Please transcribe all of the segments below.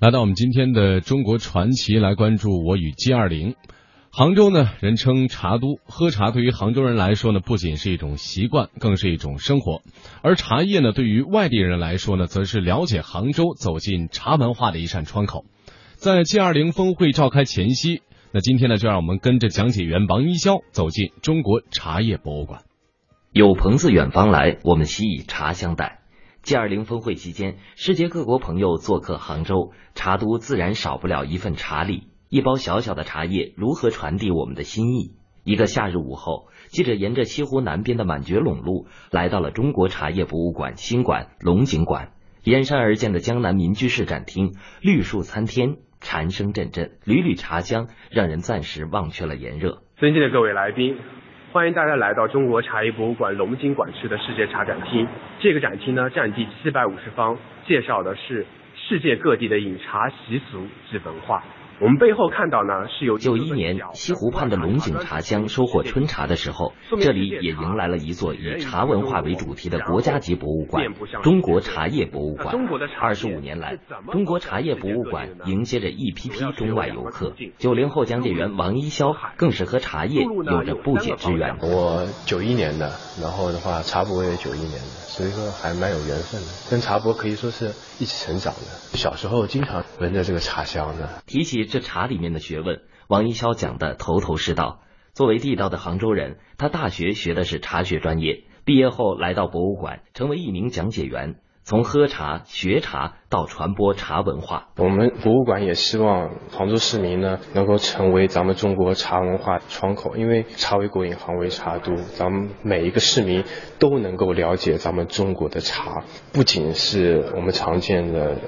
来到我们今天的中国传奇，来关注我与 G 二零。杭州呢，人称茶都，喝茶对于杭州人来说呢，不仅是一种习惯，更是一种生活。而茶叶呢，对于外地人来说呢，则是了解杭州、走进茶文化的一扇窗口。在 G 二零峰会召开前夕，那今天呢，就让我们跟着讲解员王一潇走进中国茶叶博物馆。有朋自远方来，我们悉以茶相待。G 二零峰会期间，世界各国朋友做客杭州，茶都自然少不了一份茶礼。一包小小的茶叶如何传递我们的心意？一个夏日午后，记者沿着西湖南边的满觉陇路，来到了中国茶叶博物馆新馆龙井馆。沿山而建的江南民居式展厅，绿树参天，蝉声阵阵，缕缕茶香，让人暂时忘却了炎热。尊敬的各位来宾，欢迎大家来到中国茶叶博物馆龙津馆区的世界茶展厅。这个展厅呢，占地七百五十方，介绍的是世界各地的饮茶习俗及文化。我们背后看到呢，是有九一年西湖畔的龙井茶乡收获春茶的时候，这里也迎来了一座以茶文化为主题的国家级博物馆——中国茶叶博物馆。二十五年来，中国茶叶博物馆迎接着一批批中外游客。九零后讲解员王一潇更是和茶叶有着不解之缘。我九一年的，然后的话，茶博也九一年的。所以说还蛮有缘分的，跟茶博可以说是一起成长的。小时候经常闻着这个茶香的。提起这茶里面的学问，王一潇讲的头头是道。作为地道的杭州人，他大学学的是茶学专业，毕业后来到博物馆，成为一名讲解员。从喝茶、学茶到传播茶文化，我们博物馆也希望杭州市民呢能够成为咱们中国茶文化窗口。因为茶为国饮，杭为茶都，咱们每一个市民都能够了解咱们中国的茶，不仅是我们常见的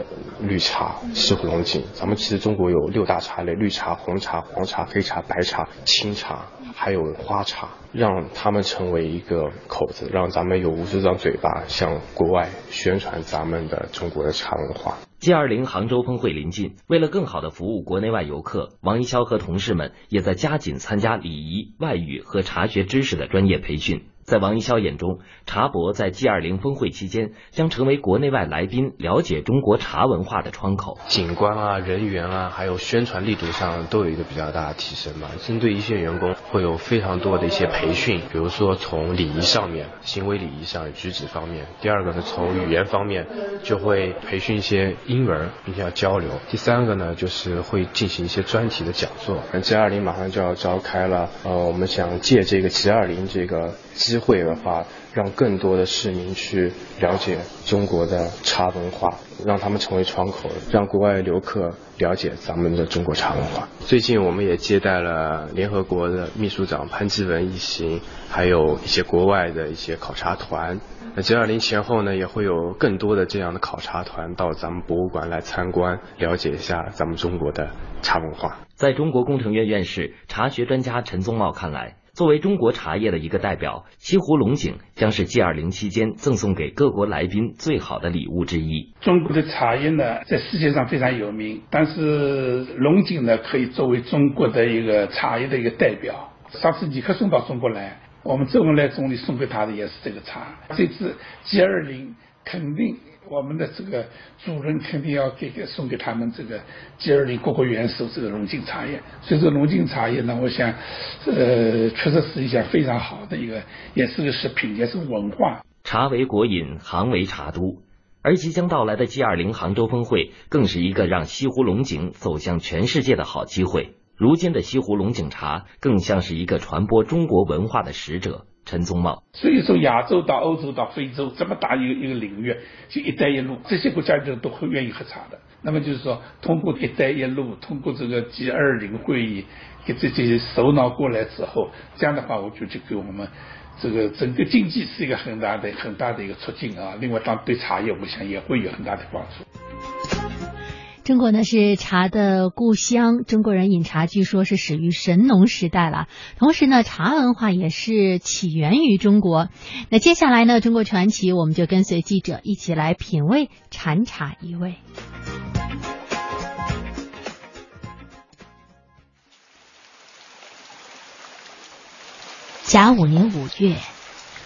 绿茶、西湖龙井，咱们其实中国有六大茶类：绿茶、红茶、黄茶、黑茶、白茶、青茶，还有花茶。让他们成为一个口子，让咱们有无数张嘴巴向国外宣传咱们的中国的茶文 G 二零杭州峰会临近，为了更好的服务国内外游客，王一潇和同事们也在加紧参加礼仪、外语和茶学知识的专业培训。在王一潇眼中，茶博在 G 二零峰会期间将成为国内外来宾了解中国茶文化的窗口。景观啊、人员啊，还有宣传力度上都有一个比较大的提升嘛。针对一线员工，会有非常多的一些培训，比如说从礼仪上面、行为礼仪上、举止方面。第二个呢，从语言方面，就会培训一些英文，并且要交流。第三个呢，就是会进行一些专题的讲座。G 二零马上就要召开了，呃，我们想借这个 G 二零这个。机会的话，让更多的市民去了解中国的茶文化，让他们成为窗口，让国外的游客了解咱们的中国茶文化。最近我们也接待了联合国的秘书长潘基文一行，还有一些国外的一些考察团。那 G 二零前后呢，也会有更多的这样的考察团到咱们博物馆来参观，了解一下咱们中国的茶文化。在中国工程院院士、茶学专家陈宗茂看来。作为中国茶叶的一个代表，西湖龙井将是 G 二零期间赠送给各国来宾最好的礼物之一。中国的茶叶呢，在世界上非常有名，但是龙井呢，可以作为中国的一个茶叶的一个代表。上次尼克松到中国来，我们周恩来总理送给他的也是这个茶。这次 G 二零肯定。我们的这个主人肯定要给给送给他们这个 G 二零各国元首这个龙井茶叶，所以说龙井茶叶呢，我想，呃，确实是一项非常好的一个，也是个食品，也是文化。茶为国饮，杭为茶都，而即将到来的 G 二零杭州峰会，更是一个让西湖龙井走向全世界的好机会。如今的西湖龙井茶，更像是一个传播中国文化的使者。陈宗茂，所以说亚洲到欧洲到非洲这么大一个一个领域，就“一带一路”，这些国家就都会愿意喝茶的。那么就是说，通过“一带一路”，通过这个 G 二零会议，给这些首脑过来之后，这样的话，我觉得给我们这个整个经济是一个很大的很大的一个促进啊。另外，当对茶叶，我想也会有很大的帮助。中国呢是茶的故乡，中国人饮茶据说是始于神农时代了。同时呢，茶文化也是起源于中国。那接下来呢，中国传奇我们就跟随记者一起来品味禅茶一味。甲午年五月，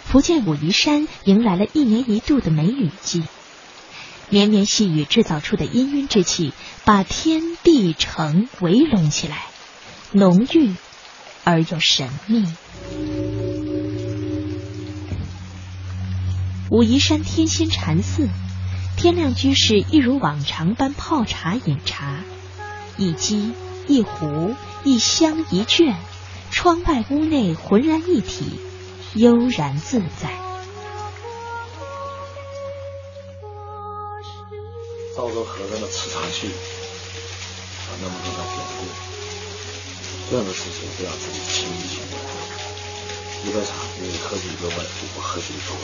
福建武夷山迎来了一年一度的梅雨季。绵绵细雨制造出的氤氲之气，把天地城围拢起来，浓郁而又神秘。武夷山天心禅寺，天亮居士一如往常般泡茶饮茶，一机一壶一香一卷，窗外屋内浑然一体，悠然自在。造州河上的吃茶去，啊，那么多的典故，任何事情都要自己亲力亲为。一个茶，你喝出一个味，我喝出一个味。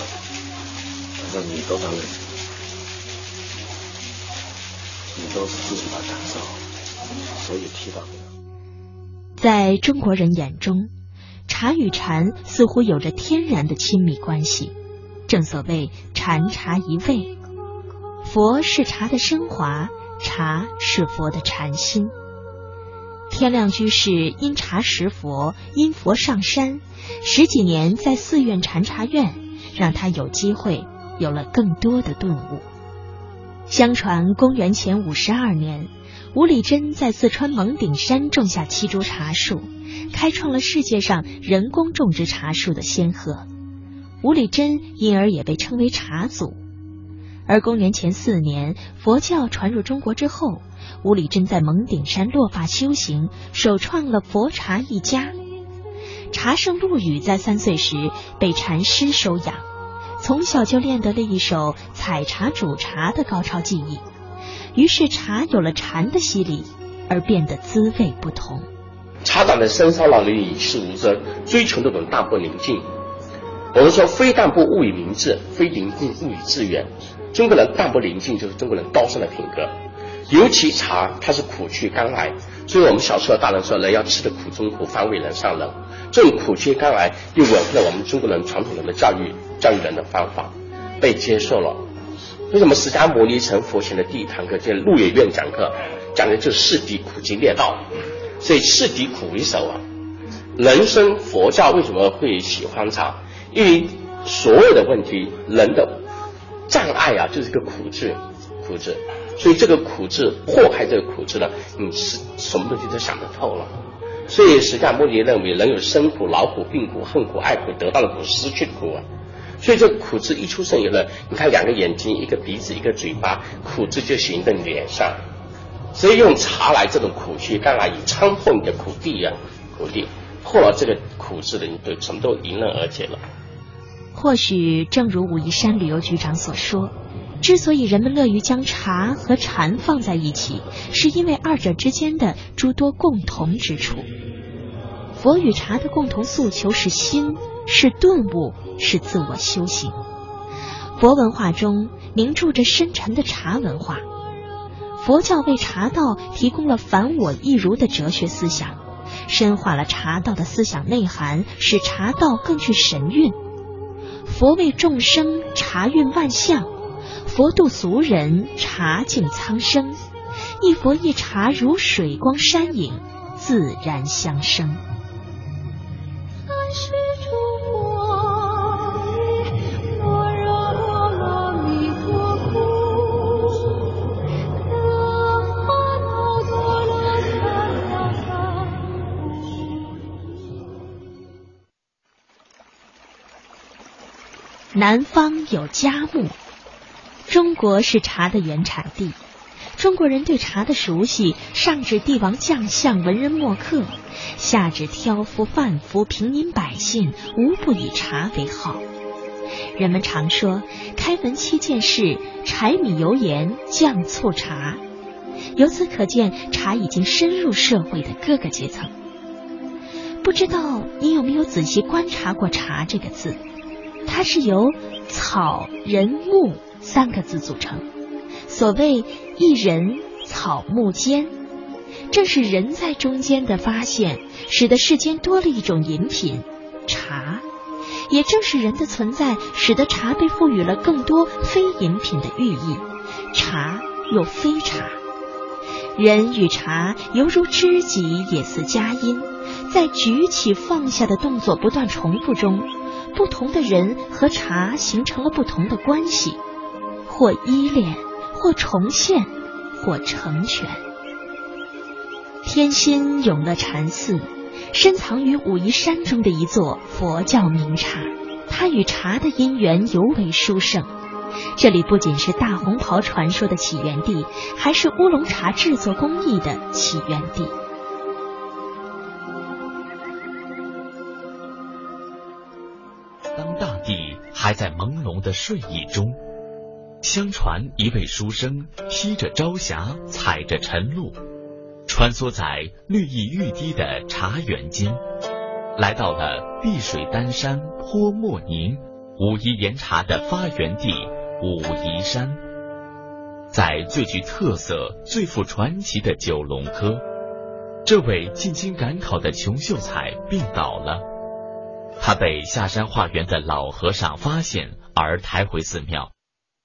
反正你都能认，你都是自己的感受，所以提到这个。在中国人眼中，茶与禅似乎有着天然的亲密关系。正所谓禅茶一味，佛是茶的升华，茶是佛的禅心。天亮居士因茶识佛，因佛上山，十几年在寺院禅茶院，让他有机会。有了更多的顿悟。相传，公元前五十二年，吴理真在四川蒙顶山种下七株茶树，开创了世界上人工种植茶树的先河。吴理真因而也被称为茶祖。而公元前四年，佛教传入中国之后，吴理真在蒙顶山落发修行，首创了佛茶一家。茶圣陆羽在三岁时被禅师收养。从小就练得了一手采茶煮茶的高超技艺，于是茶有了禅的洗礼，而变得滋味不同。茶党的深山老林与世无争，追求那种淡泊宁静。我们说非淡泊物以明志，非宁静物以致远。中国人淡泊宁静就是中国人高尚的品格。尤其茶，它是苦去甘来，所以我们小时候大人说人要吃得苦中苦，方为人上人。这种苦去甘来，又吻合了我们中国人传统人的教育。教育人的方法被接受了。为什么释迦牟尼成佛前的第一堂课叫鹿野苑讲课，讲的就是世敌苦集灭道，所以世敌苦为首啊。人生佛教为什么会喜欢茶？因为所有的问题，人的障碍啊，就是一个苦字，苦字。所以这个苦字破开这个苦字呢，你是什么东西都想得透了。所以释迦牟尼认为，人有生苦、老苦、病苦、恨苦、爱苦、得到的苦、失去的苦啊。所以这苦字一出生以后，你看两个眼睛，一个鼻子，一个嘴巴，苦字就形在脸上。所以用茶来这种苦去干来以参破你的苦地呀，苦地破了这个苦字的，你都什么都迎刃而解了。或许正如武夷山旅游局长所说，之所以人们乐于将茶和禅放在一起，是因为二者之间的诸多共同之处。佛与茶的共同诉求是心。是顿悟，是自我修行。佛文化中凝注着深沉的茶文化。佛教为茶道提供了凡我一如的哲学思想，深化了茶道的思想内涵，使茶道更具神韵。佛为众生察运万象，佛度俗人茶净苍生。一佛一茶如水光山影，自然相生。南方有佳木，中国是茶的原产地。中国人对茶的熟悉，上至帝王将相、文人墨客，下至挑夫贩夫、平民百姓，无不以茶为好。人们常说“开门七件事：柴米油盐酱醋茶”，由此可见，茶已经深入社会的各个阶层。不知道你有没有仔细观察过“茶”这个字？它是由草、人、木三个字组成。所谓“一人草木间”，正是人在中间的发现，使得世间多了一种饮品——茶。也正是人的存在，使得茶被赋予了更多非饮品的寓意。茶又非茶，人与茶犹如知己，也似佳音。在举起放下的动作不断重复中。不同的人和茶形成了不同的关系，或依恋，或重现，或成全。天心永乐禅寺，深藏于武夷山中的一座佛教名刹，它与茶的因缘尤为殊胜。这里不仅是大红袍传说的起源地，还是乌龙茶制作工艺的起源地。还在朦胧的睡意中，相传一位书生披着朝霞，踩着晨露，穿梭在绿意欲滴的茶园间，来到了碧水丹山泼墨凝武夷岩茶的发源地武夷山。在最具特色、最富传奇的九龙科，这位进京赶考的穷秀才病倒了。他被下山化缘的老和尚发现，而抬回寺庙，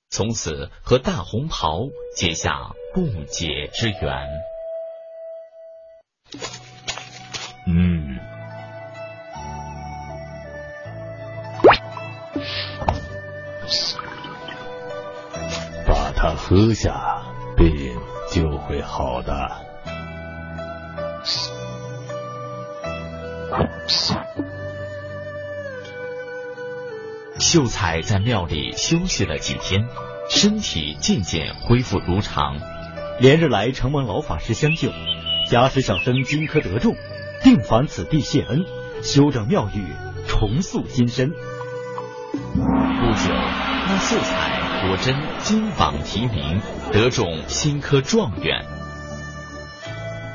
从此和大红袍结下不解之缘。嗯，把它喝下，病就会好的。秀才在庙里休息了几天，身体渐渐恢复如常。连日来承蒙老法师相救，假使小生今科得中，定返此地谢恩，修整庙宇，重塑金身。不久，那秀才果真金榜题名，得中新科状元。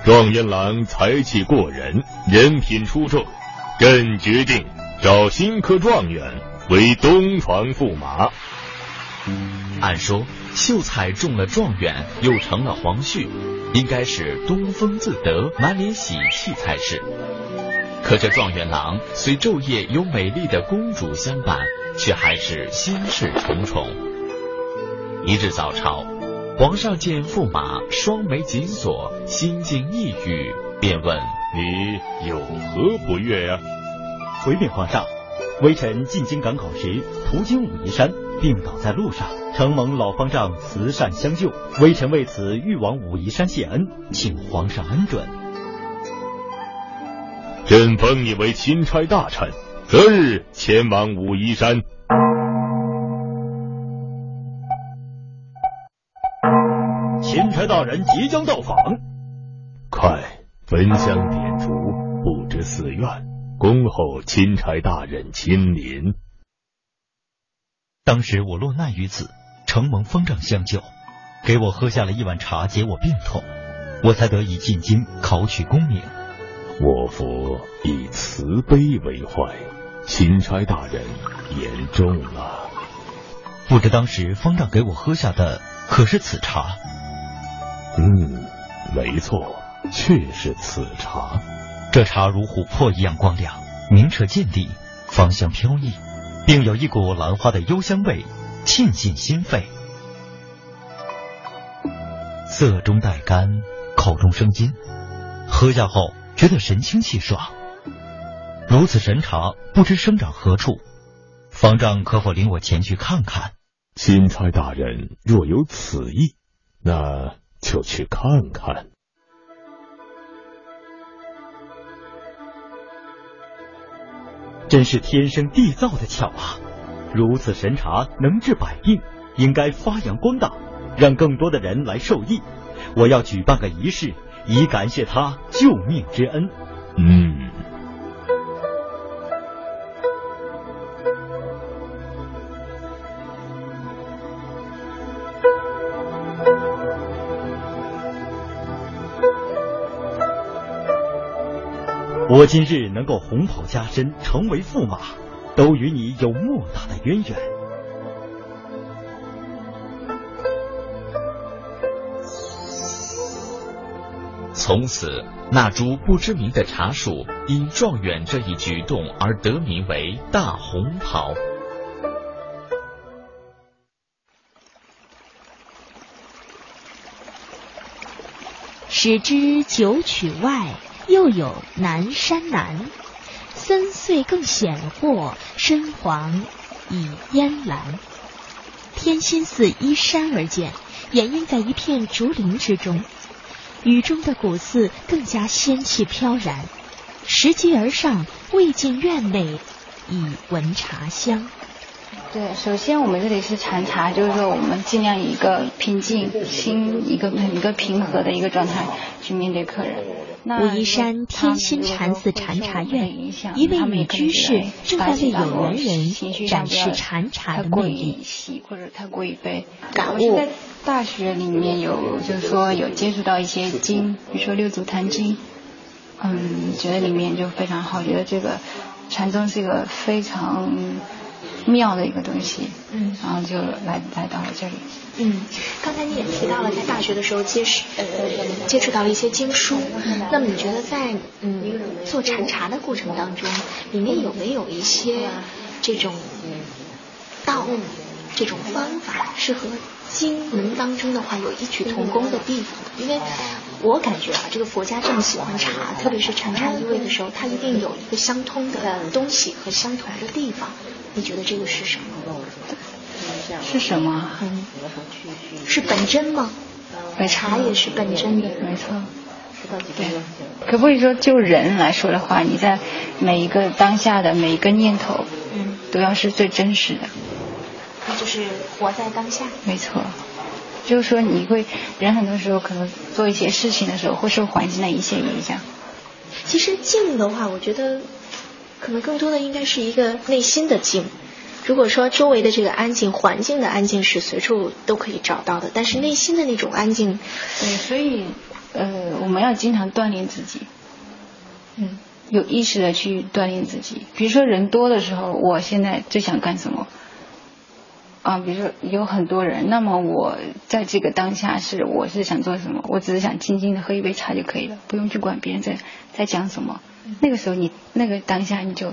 状元郎才气过人，人品出众，朕决定找新科状元。为东床驸马。按说，秀才中了状元，又成了皇婿，应该是东风自得，满脸喜气才是。可这状元郎虽昼夜有美丽的公主相伴，却还是心事重重。一日早朝，皇上见驸马双眉紧锁，心境抑郁，便问：“你有何不悦呀？”回禀皇上。微臣进京赶考时，途经武夷山，病倒在路上，承蒙老方丈慈善相救，微臣为此欲往武夷山谢恩，请皇上恩准。朕封你为钦差大臣，择日前往武夷山。钦差大人即将到访，快焚香点烛，布置寺院。恭候钦差大人亲临。当时我落难于此，承蒙方丈相救，给我喝下了一碗茶解我病痛，我才得以进京考取功名。我佛以慈悲为怀，钦差大人言重了。不知当时方丈给我喝下的可是此茶？嗯，没错，确是此茶。这茶如琥珀一样光亮，明澈见底，芳香飘逸，并有一股兰花的幽香味，沁进心肺。色中带甘，口中生津，喝下后觉得神清气爽。如此神茶，不知生长何处？方丈可否领我前去看看？钦差大人若有此意，那就去看看。真是天生地造的巧啊！如此神茶能治百病，应该发扬光大，让更多的人来受益。我要举办个仪式，以感谢他救命之恩。嗯。我今日能够红袍加身，成为驸马，都与你有莫大的渊源。从此，那株不知名的茶树因状元这一举动而得名为大红袍。使之九曲外。又有南山南，深邃更显豁，深黄以烟蓝。天心寺依山而建，掩映在一片竹林之中。雨中的古寺更加仙气飘然。拾级而上，未进院内，已闻茶香。对，首先我们这里是禅茶，就是说我们尽量以一个平静心、一个一个平和的一个状态去面对客人。武夷山天心禅寺禅茶院，一位女居士正在为有缘人展示禅茶的魅力。或者太过于被，感悟。在大学里面有，就是说有接触到一些经，比如说六祖坛经，嗯，觉得里面就非常好，觉得这个禅宗是一个非常。妙的一个东西，嗯，然后就来来到了这里，嗯，刚才你也提到了在大学的时候接触呃接触到了一些经书，那么你觉得在嗯做禅茶的过程当中，里面有没有一些这种道这种方法是和经文当中的话有异曲同工的地方？因为我感觉啊，这个佛家这么喜欢茶，特别是禅茶一味的时候，它一定有一个相通的东西和相同的地方。你觉得这个是什么？是什么？嗯，是本真吗？茶也是本真的，没错。对，可不可以说就人来说的话，你在每一个当下的每一个念头，嗯，都要是最真实的。那就是活在当下。没错，就是说你会人很多时候可能做一些事情的时候会受环境的一些影响。其实静的话，我觉得。可能更多的应该是一个内心的静。如果说周围的这个安静环境的安静是随处都可以找到的，但是内心的那种安静，对，所以呃，我们要经常锻炼自己，嗯，有意识的去锻炼自己。比如说人多的时候，我现在最想干什么？啊，比如说有很多人，那么我在这个当下是我是想做什么？我只是想静静的喝一杯茶就可以了，不用去管别人在在讲什么。那个时候，你那个当下你就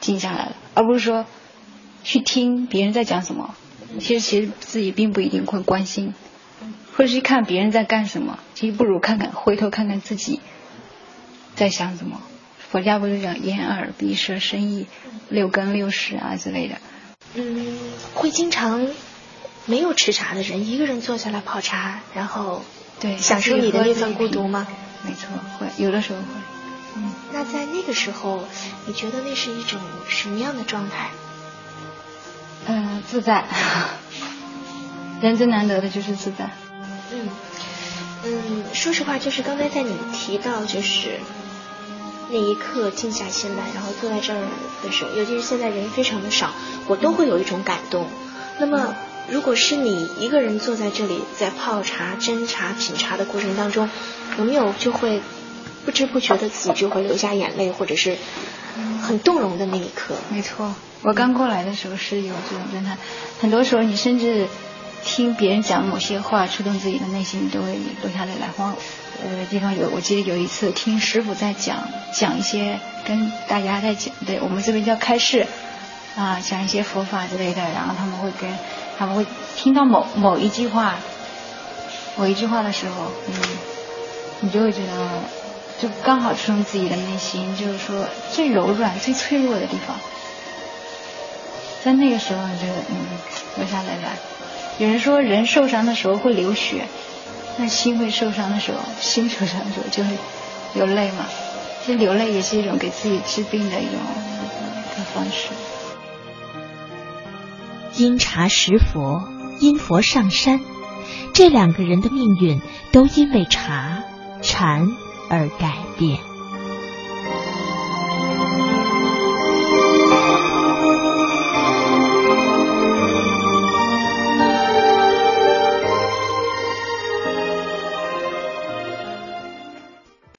静下来了，而不是说去听别人在讲什么。其实，其实自己并不一定会关心，或者是看别人在干什么。其实不如看看，回头看看自己在想什么。佛家不是讲眼耳鼻舌身意六根六识啊之类的。嗯，会经常没有吃茶的人一个人坐下来泡茶，然后对享受你的那份孤独吗？没错，会有的时候会。嗯，那在那个时候，你觉得那是一种什么样的状态？嗯，自在。人最难得的就是自在。嗯嗯，说实话，就是刚才在你提到就是那一刻静下心来，然后坐在这儿的时候，尤其是现在人非常的少，我都会有一种感动。那么，如果是你一个人坐在这里，在泡茶、斟茶、品茶的过程当中，有没有就会？不知不觉的自己就会流下眼泪，或者是很动容的那一刻。没错，我刚过来的时候是有这种状态。很多时候，你甚至听别人讲某些话，触动自己的内心，都会流下泪来。或呃，地方有，我记得有一次听师傅在讲讲一些跟大家在讲，对我们这边叫开示啊，讲一些佛法之类的。然后他们会跟他们会听到某某一句话，某一句话的时候，嗯，你就会觉得。就刚好触动自己的内心，就是说最柔软、最脆弱的地方，在那个时候你就嗯流下泪来。有人说人受伤的时候会流血，那心会受伤的时候，心受伤的时候就会流泪嘛。其实流泪也是一种给自己治病的一种方式。因茶识佛，因佛上山，这两个人的命运都因为茶禅。而改变。